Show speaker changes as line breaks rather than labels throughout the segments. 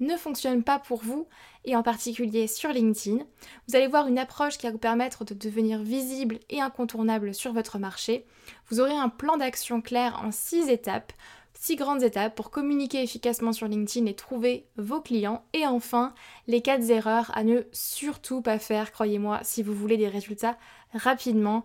ne fonctionne pas pour vous, et en particulier sur LinkedIn. Vous allez voir une approche qui va vous permettre de devenir visible et incontournable sur votre marché. Vous aurez un plan d'action clair en six étapes, six grandes étapes pour communiquer efficacement sur LinkedIn et trouver vos clients. Et enfin, les quatre erreurs à ne surtout pas faire, croyez-moi, si vous voulez des résultats rapidement.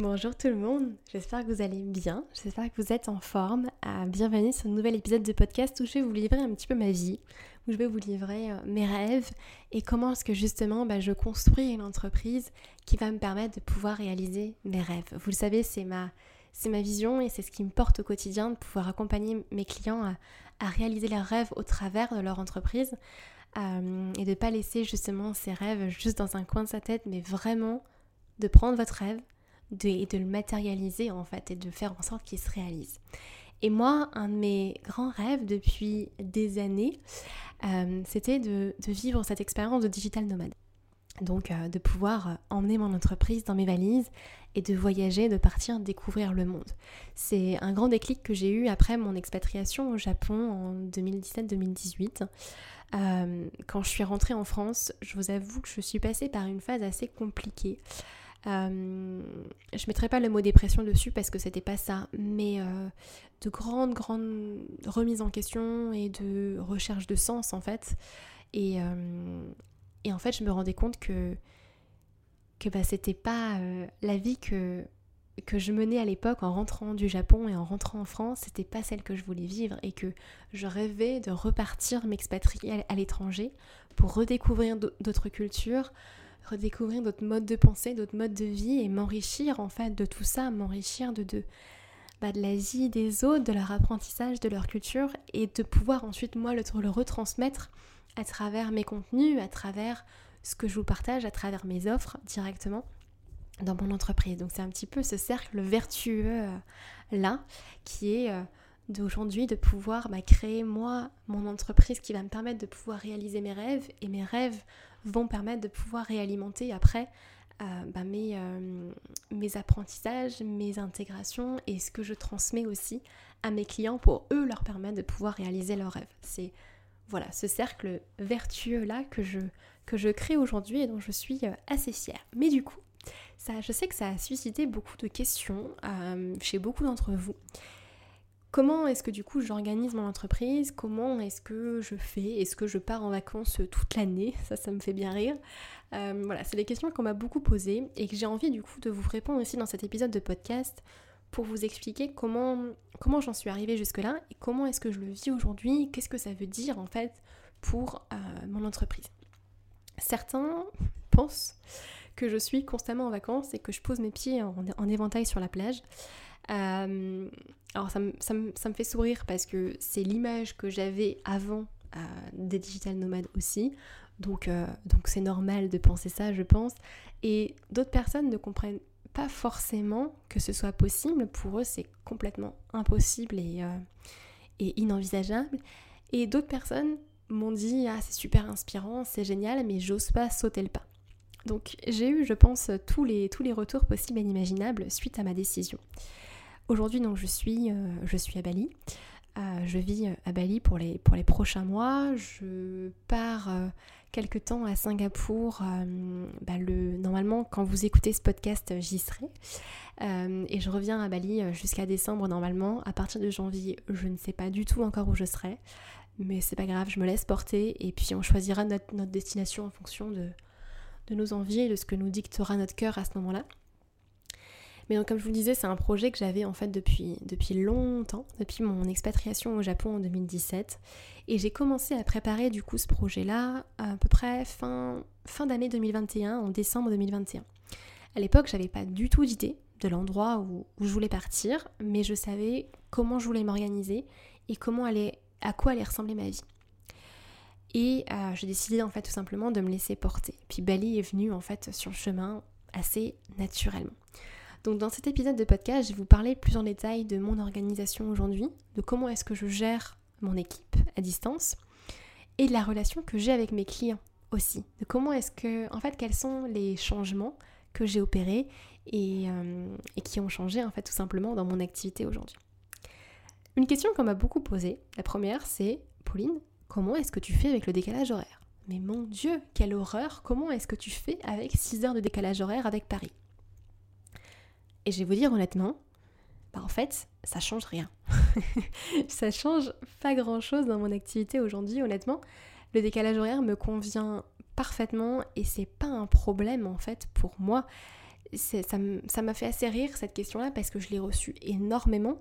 Bonjour tout le monde, j'espère que vous allez bien, j'espère que vous êtes en forme. Euh, bienvenue sur un nouvel épisode de podcast où je vais vous livrer un petit peu ma vie, où je vais vous livrer euh, mes rêves et comment est-ce que justement bah, je construis une entreprise qui va me permettre de pouvoir réaliser mes rêves. Vous le savez, c'est ma, c'est ma vision et c'est ce qui me porte au quotidien de pouvoir accompagner mes clients à, réaliser leurs rêves au travers de leur entreprise euh, et de ne pas laisser justement ces rêves juste dans un coin de sa tête, mais vraiment de prendre votre rêve de, de le matérialiser en fait et de faire en sorte qu'il se réalise. Et moi, un de mes grands rêves depuis des années, euh, c'était de, vivre cette expérience de digital nomade. Donc euh, de pouvoir emmener mon entreprise dans mes valises et de voyager, de partir découvrir le monde. C'est un grand déclic que j'ai eu après mon expatriation au Japon en 2017-2018. Euh, quand je suis rentrée en France, je vous avoue que je suis passée par une phase assez compliquée. Euh, je mettrai pas le mot dépression dessus parce que c'était pas ça, mais euh, de grandes, grandes remises en question et de recherche de sens en fait. Et, euh, et en fait, je me rendais compte que, que bah, c'était pas la vie que, que je menais à l'époque en rentrant du Japon et en rentrant en France, c'était pas celle que je voulais vivre et que je rêvais de repartir m'expatrier à l'étranger pour redécouvrir d'autres cultures, redécouvrir d'autres modes de pensée, d'autres modes de vie et m'enrichir en fait de tout ça, m'enrichir de, de, bah, de la vie des autres, de leur apprentissage, de leur culture et de pouvoir ensuite moi le, le retransmettre à travers mes contenus, à travers ce que je vous partage, à travers mes offres directement dans mon entreprise. Donc c'est un petit peu ce cercle vertueux euh, là qui est euh, d'aujourd'hui de pouvoir bah, créer moi mon entreprise qui va me permettre de pouvoir réaliser mes rêves et mes rêves vont permettre de pouvoir réalimenter après euh, bah, mes, euh, mes apprentissages, mes intégrations et ce que je transmets aussi à mes clients pour eux leur permettre de pouvoir réaliser leurs rêves. C'est voilà ce cercle vertueux là que je, que je crée aujourd'hui et dont je suis euh, assez fière. Mais du coup, ça, je sais que ça a suscité beaucoup de questions chez beaucoup d'entre vous. Comment est-ce que du coup j'organise mon entreprise? Comment est-ce que je fais? Est-ce que je pars en vacances toute l'année? Ça, ça me fait bien rire. Euh, voilà, c'est des questions qu'on m'a beaucoup posées et que j'ai envie du coup de vous répondre aussi dans cet épisode de podcast pour vous expliquer comment, comment j'en suis arrivée jusque-là et comment est-ce que je le vis aujourd'hui, qu'est-ce que ça veut dire en fait pour euh, mon entreprise? Certains pensent que je suis constamment en vacances et que je pose mes pieds en, éventail sur la plage. Euh, alors ça me, fait sourire parce que c'est l'image que j'avais avant euh, des digital nomades aussi. Donc donc c'est normal de penser ça, je pense. Et d'autres personnes ne comprennent pas forcément que ce soit possible. Pour eux, c'est complètement impossible et, et inenvisageable. Et d'autres personnes m'ont dit Ah, c'est super inspirant, c'est génial, mais j'ose pas sauter le pas. Donc j'ai eu, je pense, tous les, tous les retours possibles et inimaginables suite à ma décision. Aujourd'hui, donc, je suis, euh, je suis à Bali. Euh, je vis à Bali pour les, pour les prochains mois. Je pars euh, quelque temps à Singapour. Bah, le, normalement, quand vous écoutez ce podcast, j'y serai. et je reviens à Bali jusqu'à décembre normalement. À partir de janvier, je ne sais pas du tout encore où je serai. Mais c'est pas grave, je me laisse porter et puis on choisira notre, destination en fonction de, nos envies et de ce que nous dictera notre cœur à ce moment-là. Mais donc comme je vous le disais, c'est un projet que j'avais en fait depuis, depuis longtemps, depuis mon expatriation au Japon en 2017. Et j'ai commencé à préparer du coup ce projet-là à peu près fin, fin d'année 2021, en décembre 2021. À l'époque, j'avais pas du tout d'idée de l'endroit où, je voulais partir, mais je savais comment je voulais m'organiser et comment aller à quoi allait ressembler ma vie. Et euh, j'ai décidé en fait tout simplement de me laisser porter. Puis Bali est venu en fait sur le chemin assez naturellement. Donc dans cet épisode de podcast, je vais vous parler plus en détail de mon organisation aujourd'hui, de comment est-ce que je gère mon équipe à distance et de la relation que j'ai avec mes clients aussi. De comment est-ce que, en fait, quels sont les changements que j'ai opérés et, euh, qui ont changé en fait tout simplement dans mon activité aujourd'hui. Une question qu'on m'a beaucoup posée, la première c'est Pauline, comment est-ce que tu fais avec le décalage horaire? Mais mon Dieu, quelle horreur Comment est-ce que tu fais avec 6 heures de décalage horaire avec Paris? Et je vais vous dire honnêtement, bah en fait, ça change rien. ça change pas grand-chose dans mon activité aujourd'hui, honnêtement. Le décalage horaire me convient parfaitement et c'est pas un problème en fait pour moi ça m'a fait assez rire cette question-là parce que je l'ai reçue énormément.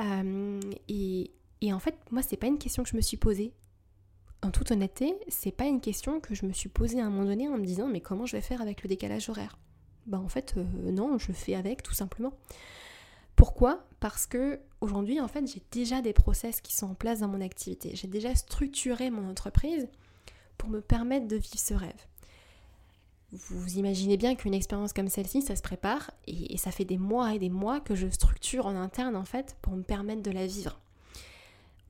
Euh, et, en fait, moi, c'est pas une question que je me suis posée. En toute honnêteté, c'est pas une question que je me suis posée à un moment donné en me disant mais comment je vais faire avec le décalage horaire? Bah en fait, euh, non, je fais avec tout simplement. Pourquoi? Parce que aujourd'hui, en j'ai déjà des process qui sont en place dans mon activité. J'ai déjà structuré mon entreprise pour me permettre de vivre ce rêve vous imaginez bien qu'une expérience comme celle-ci, ça se prépare et, ça fait des mois et des mois que je structure en interne en fait pour me permettre de la vivre.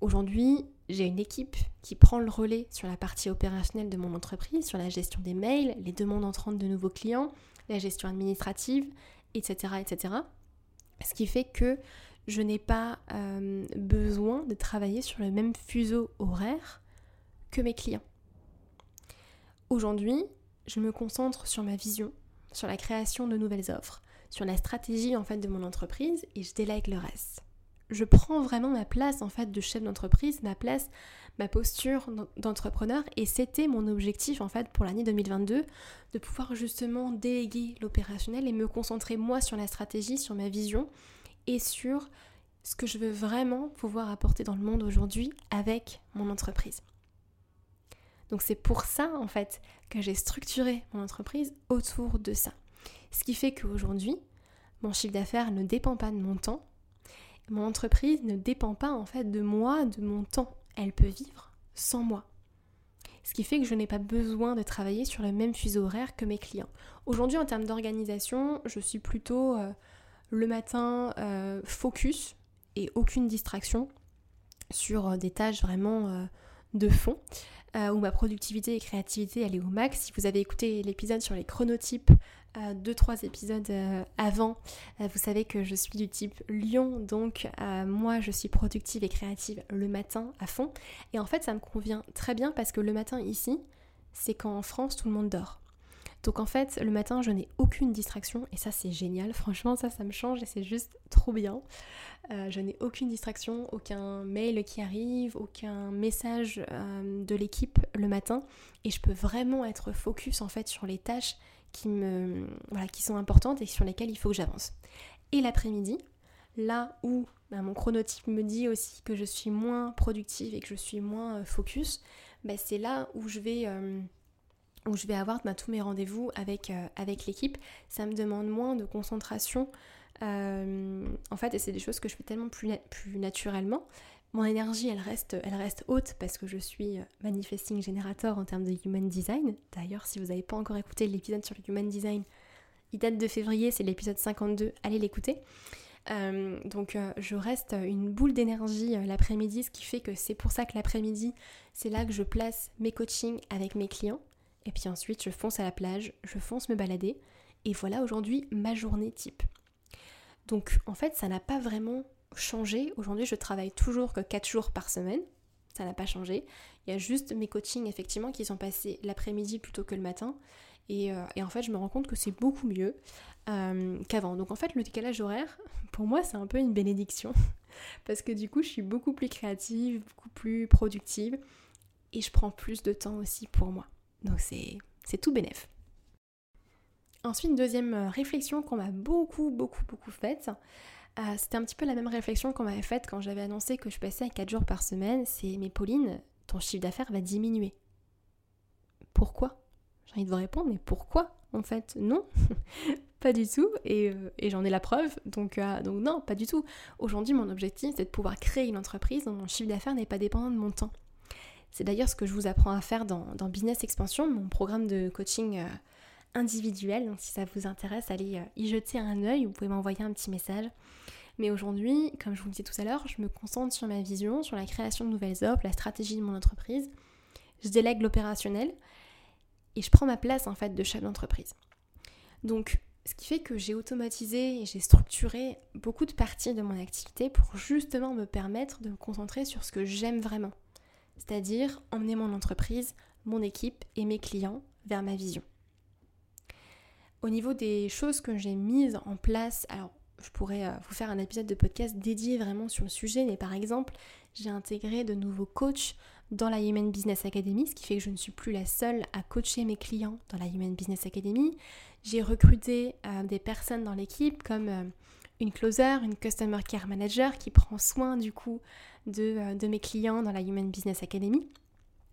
Aujourd'hui, j'ai une équipe qui prend le relais sur la partie opérationnelle de mon entreprise, sur la gestion des mails, les demandes entrantes de nouveaux clients, la gestion administrative, etc. etc. Ce qui fait que je n'ai pas euh, besoin de travailler sur le même fuseau horaire que mes clients. Aujourd'hui, je me concentre sur ma vision, sur la création de nouvelles offres, sur la stratégie en de mon entreprise et je délègue le reste. Je prends vraiment ma place en fait de chef d'entreprise, ma place, ma posture d'entrepreneur et c'était mon objectif en fait pour l'année 2022 de pouvoir justement déléguer l'opérationnel et me concentrer moi sur la stratégie, sur ma vision et sur ce que je veux vraiment pouvoir apporter dans le monde aujourd'hui avec mon entreprise. Donc c'est pour ça en fait que j'ai structuré mon entreprise autour de ça. Ce qui fait qu'aujourd'hui, mon chiffre d'affaires ne dépend pas de mon temps. Mon entreprise ne dépend pas en fait de moi, de mon temps. Elle peut vivre sans moi. Ce qui fait que je n'ai pas besoin de travailler sur le même fuseau horaire que mes clients. Aujourd'hui, en termes d'organisation, je suis plutôt euh, le matin euh, focus et aucune distraction sur euh, des tâches vraiment de fond. Où ma productivité et créativité elle est au max. Si vous avez écouté l'épisode sur les chronotypes, deux trois épisodes euh, avant, vous savez que je suis du type lion, donc moi je suis productive et créative le matin à fond. Et en fait ça me convient très bien parce que le matin ici, c'est quand en France tout le monde dort. Donc en fait, le matin, je n'ai aucune distraction et ça c'est génial. Franchement, ça, ça me change et c'est juste trop bien. Euh, je n'ai aucune distraction, aucun mail qui arrive, aucun message euh, de l'équipe le matin et je peux vraiment être focus en fait sur les tâches qui me voilà, qui sont importantes et sur lesquelles il faut que j'avance. Et l'après-midi, là où bah, mon chronotype me dit aussi que je suis moins productive et que je suis moins euh, focus, bah, c'est là où je vais où je vais avoir bah, tous mes rendez-vous avec, avec l'équipe. Ça me demande moins de concentration euh, en fait, et c'est des choses que je fais tellement plus, plus naturellement. Mon énergie, elle reste, elle reste haute parce que je suis manifesting générateur en termes de human design. D'ailleurs, si vous n'avez pas encore écouté l'épisode sur le human design, il date de février, c'est l'épisode 52, allez l'écouter. Euh, donc euh, je reste une boule d'énergie l'après-midi, ce qui fait que c'est pour ça que l'après-midi, c'est là que je place mes coachings avec mes clients. Et puis ensuite, je fonce à la plage, je fonce me balader. Et voilà aujourd'hui ma journée type. Donc en fait, ça n'a pas vraiment changé. Aujourd'hui, je travaille toujours que 4 jours par semaine. Ça n'a pas changé. Il y a juste mes coachings effectivement qui sont passés l'après-midi plutôt que le matin. Et, euh, en fait, je me rends compte que c'est beaucoup mieux euh, qu'avant. Donc en fait, le décalage horaire, pour moi, c'est un peu une bénédiction. Parce que du coup, je suis beaucoup plus créative, beaucoup plus productive. Et je prends plus de temps aussi pour moi. Donc c'est tout bénef. Ensuite, deuxième euh, réflexion qu'on m'a beaucoup, beaucoup, beaucoup faite, euh, c'était un petit peu la même réflexion qu'on m'avait faite quand j'avais annoncé que je passais à 4 jours par semaine, c'est mais Pauline, ton chiffre d'affaires va diminuer. Pourquoi? J'ai envie de vous répondre, mais pourquoi En fait, non, pas du tout, et, euh, j'en ai la preuve, donc, donc non, pas du tout. Aujourd'hui, mon objectif, c'est de pouvoir créer une entreprise dont mon chiffre d'affaires n'est pas dépendant de mon temps. C'est d'ailleurs ce que je vous apprends à faire dans, dans Business Expansion, mon programme de coaching individuel. Donc si ça vous intéresse, allez euh, y jeter un œil, vous pouvez m'envoyer un petit message. Mais aujourd'hui, comme je vous le disais tout à l'heure, je me concentre sur ma vision, sur la création de nouvelles offres, la stratégie de mon entreprise. Je délègue l'opérationnel et je prends ma place en fait de chef d'entreprise. Donc ce qui fait que j'ai automatisé et j'ai structuré beaucoup de parties de mon activité pour justement me permettre de me concentrer sur ce que j'aime vraiment. C'est-à-dire emmener mon entreprise, mon équipe et mes clients vers ma vision. Au niveau des choses que j'ai mises en place, alors je pourrais euh, vous faire un épisode de podcast dédié vraiment sur le sujet, mais par exemple, j'ai intégré de nouveaux coachs dans la Human Business Academy, ce qui fait que je ne suis plus la seule à coacher mes clients dans la Human Business Academy. J'ai recruté euh, des personnes dans l'équipe comme euh, une closer, une customer care manager qui prend soin du coup de, de mes clients dans la Human Business Academy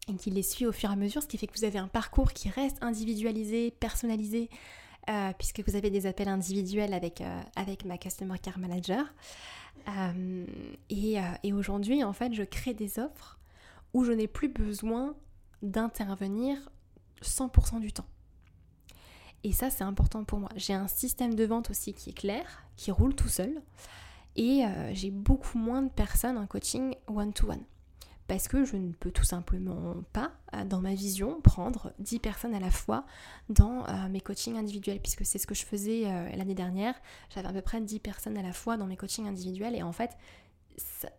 et qui les suit au fur et à mesure, ce qui fait que vous avez un parcours qui reste individualisé, personnalisé, euh, puisque vous avez des appels individuels avec, euh, avec ma Customer Care Manager. Euh, et, et aujourd'hui, en fait, je crée des offres où je n'ai plus besoin d'intervenir 100% du temps. Et ça, c'est important pour moi. J'ai un système de vente aussi qui est clair, qui roule tout seul. Et j'ai beaucoup moins de personnes en coaching one-to-one. -one parce que je ne peux tout simplement pas, euh, dans ma vision, prendre 10 personnes à la fois dans euh, mes coachings individuels, puisque c'est ce que je faisais euh, l'année dernière. J'avais à peu près 10 personnes à la fois dans mes coachings individuels et en fait,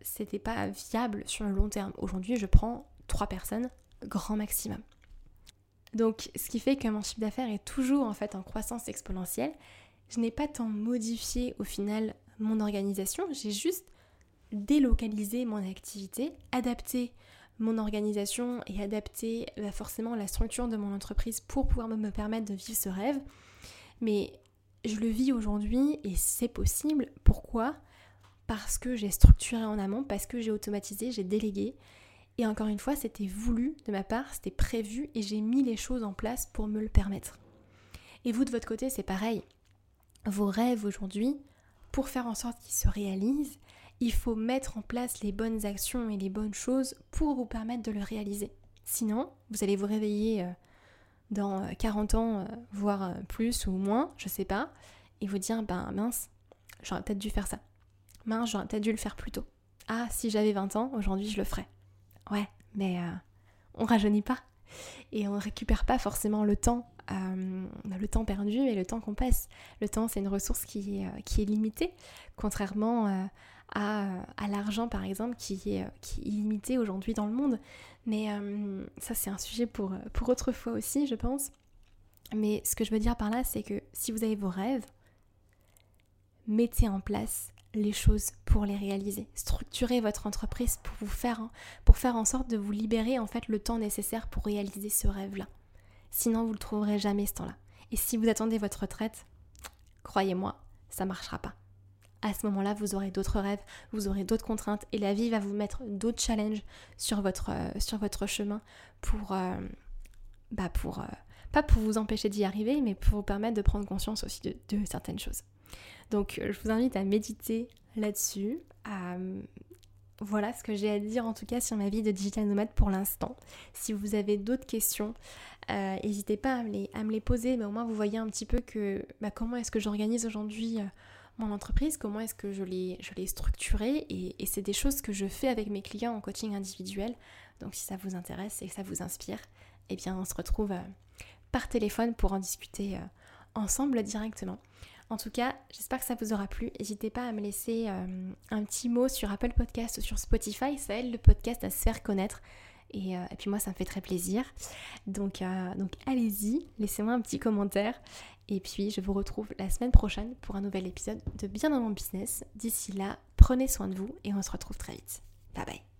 c'était pas viable sur le long terme. Aujourd'hui, je prends 3 personnes, grand maximum. Donc, ce qui fait que mon chiffre d'affaires est toujours en fait en croissance exponentielle. Je n'ai pas tant modifié au final mon organisation, j'ai juste délocaliser mon activité, adapter mon organisation et adapter bah, forcément la structure de mon entreprise pour pouvoir me permettre de vivre ce rêve. Mais je le vis aujourd'hui et c'est possible. Pourquoi? Parce que j'ai structuré en amont, parce que j'ai automatisé, j'ai délégué. Et encore une fois, c'était voulu de ma part, c'était prévu et j'ai mis les choses en place pour me le permettre. Et vous de votre côté, c'est pareil. Vos rêves aujourd'hui, pour faire en sorte qu'ils se réalisent, il faut mettre en place les bonnes actions et les bonnes choses pour vous permettre de le réaliser. Sinon, vous allez vous réveiller euh, dans 40 euh, ans, euh, voire plus ou moins, je sais pas, et vous dire, ben mince, j'aurais peut-être dû faire ça. Mince, j'aurais peut-être dû le faire plus tôt. Ah, si j'avais 20 ans, aujourd'hui je le ferais. Ouais, mais on rajeunit pas. Et on ne récupère pas forcément le temps, le temps perdu et le temps qu'on passe. Le temps, c'est une ressource qui est, qui est limitée, contrairement à, l'argent par exemple qui est, qui est illimité aujourd'hui dans le monde. Mais euh, ça c'est un sujet pour, pour autre fois aussi je pense. Mais ce que je veux dire par là, c'est que si vous avez vos rêves, mettez en place les choses pour les réaliser. Structurez votre entreprise pour vous faire, pour faire en sorte de vous libérer en fait le temps nécessaire pour réaliser ce rêve-là. Sinon, vous ne le trouverez jamais ce temps-là. Et si vous attendez votre retraite, croyez-moi, ça ne marchera pas. À ce moment-là, vous aurez d'autres rêves, vous aurez d'autres contraintes et la vie va vous mettre d'autres challenges sur votre, euh, sur votre chemin pour, euh, bah pour euh, pas pour vous empêcher d'y arriver, mais pour vous permettre de prendre conscience aussi de, certaines choses. Donc, je vous invite à méditer là-dessus, voilà ce que j'ai à dire en tout cas sur ma vie de digital nomade pour l'instant. Si vous avez d'autres questions, n'hésitez pas à me, les, à me, les, poser, mais au moins vous voyez un petit peu que bah, comment est-ce que j'organise aujourd'hui mon entreprise, comment est-ce que je l'ai, structurée, et, c'est des choses que je fais avec mes clients en coaching individuel. Donc si ça vous intéresse et que ça vous inspire, eh bien on se retrouve euh, par téléphone pour en discuter ensemble directement. En tout cas, j'espère que ça vous aura plu. N'hésitez pas à me laisser euh, un petit mot sur Apple Podcast ou sur Spotify. Ça aide le podcast à se faire connaître. Et, euh, puis moi, ça me fait très plaisir. Donc, euh, donc allez-y, laissez-moi un petit commentaire. Et puis, je vous retrouve la semaine prochaine pour un nouvel épisode de Bien dans mon business. D'ici là, prenez soin de vous et on se retrouve très vite. Bye bye.